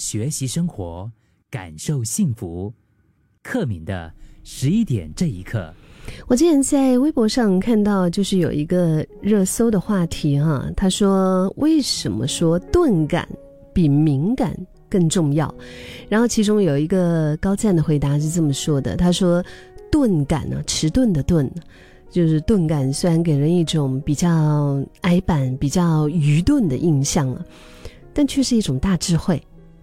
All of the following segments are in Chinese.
学习生活，感受幸福。克敏的十一点这一刻，我之前在微博上看到，就是有一个热搜的话题哈，他说为什么说钝感比敏感更重要？然后其中有一个高赞的回答是这么说的，他说钝感呢，迟钝的钝。就是钝感，虽然给人一种比较矮板、比较愚钝的印象了，但却是一种大智慧。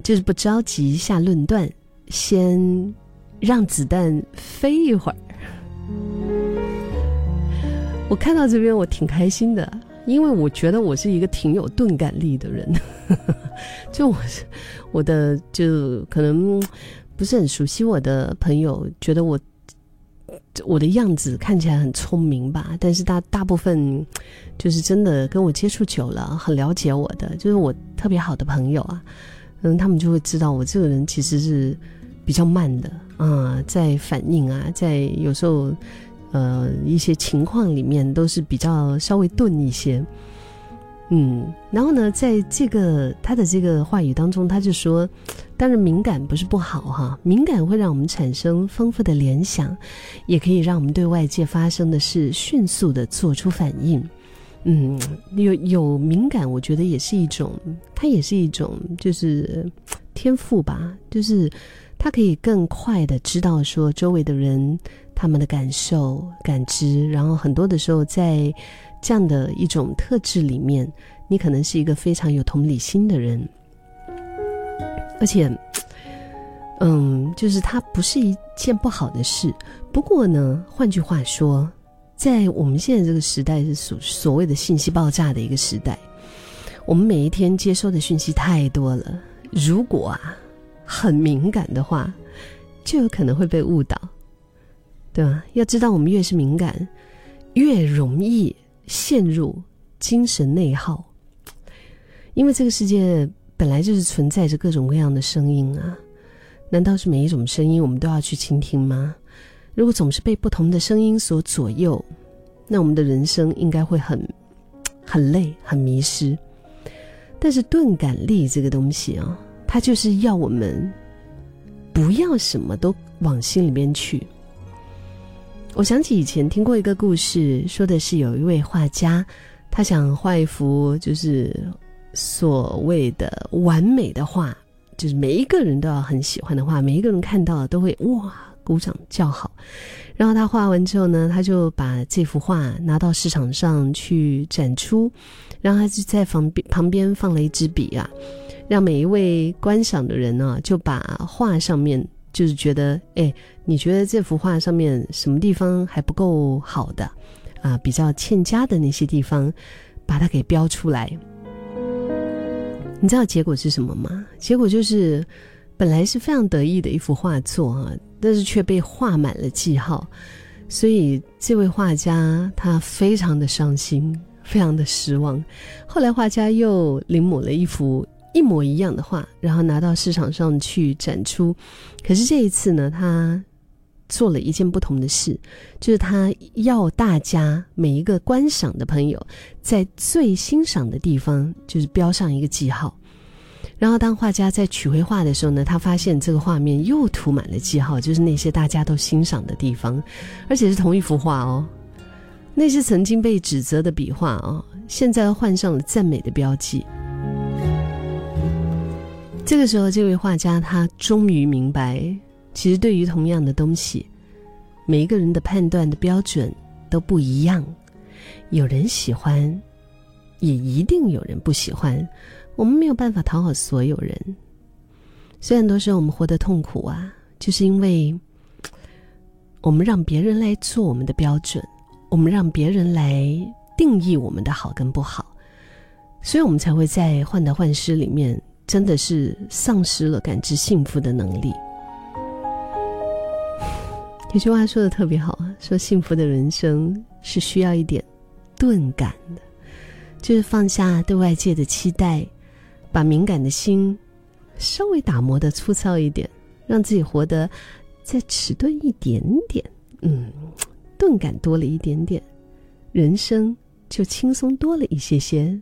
就是不着急下论断，先让子弹飞一会儿。我看到这边，我挺开心的，因为我觉得我是一个挺有钝感力的人。就我是，我的就可能不是很熟悉我的朋友，觉得我。我的样子看起来很聪明吧，但是大大部分就是真的跟我接触久了，很了解我的，就是我特别好的朋友啊，嗯，他们就会知道我这个人其实是比较慢的啊，在反应啊，在有时候呃一些情况里面都是比较稍微钝一些。嗯，然后呢，在这个他的这个话语当中，他就说，当然敏感不是不好哈，敏感会让我们产生丰富的联想，也可以让我们对外界发生的事迅速的做出反应。嗯，有有敏感，我觉得也是一种，它也是一种就是天赋吧，就是他可以更快的知道说周围的人他们的感受、感知，然后很多的时候在。这样的一种特质里面，你可能是一个非常有同理心的人，而且，嗯，就是它不是一件不好的事。不过呢，换句话说，在我们现在这个时代是所所谓的信息爆炸的一个时代，我们每一天接收的讯息太多了。如果啊很敏感的话，就有可能会被误导，对吧？要知道，我们越是敏感，越容易。陷入精神内耗，因为这个世界本来就是存在着各种各样的声音啊，难道是每一种声音我们都要去倾听吗？如果总是被不同的声音所左右，那我们的人生应该会很很累、很迷失。但是钝感力这个东西啊，它就是要我们不要什么都往心里面去。我想起以前听过一个故事，说的是有一位画家，他想画一幅就是所谓的完美的画，就是每一个人都要很喜欢的画，每一个人看到都会哇鼓掌叫好。然后他画完之后呢，他就把这幅画拿到市场上去展出，然后他就在旁边旁边放了一支笔啊，让每一位观赏的人呢就把画上面。就是觉得，哎，你觉得这幅画上面什么地方还不够好的，啊，比较欠佳的那些地方，把它给标出来。你知道结果是什么吗？结果就是，本来是非常得意的一幅画作啊，但是却被画满了记号，所以这位画家他非常的伤心，非常的失望。后来画家又临摹了一幅。一模一样的画，然后拿到市场上去展出。可是这一次呢，他做了一件不同的事，就是他要大家每一个观赏的朋友，在最欣赏的地方，就是标上一个记号。然后当画家在取回画的时候呢，他发现这个画面又涂满了记号，就是那些大家都欣赏的地方，而且是同一幅画哦。那些曾经被指责的笔画哦，现在换上了赞美的标记。这个时候，这位画家他终于明白，其实对于同样的东西，每一个人的判断的标准都不一样。有人喜欢，也一定有人不喜欢。我们没有办法讨好所有人。虽然都是我们活得痛苦啊，就是因为我们让别人来做我们的标准，我们让别人来定义我们的好跟不好，所以我们才会在患得患失里面。真的是丧失了感知幸福的能力。有句话说的特别好啊，说幸福的人生是需要一点钝感的，就是放下对外界的期待，把敏感的心稍微打磨的粗糙一点，让自己活得再迟钝一点点，嗯，钝感多了一点点，人生就轻松多了一些些。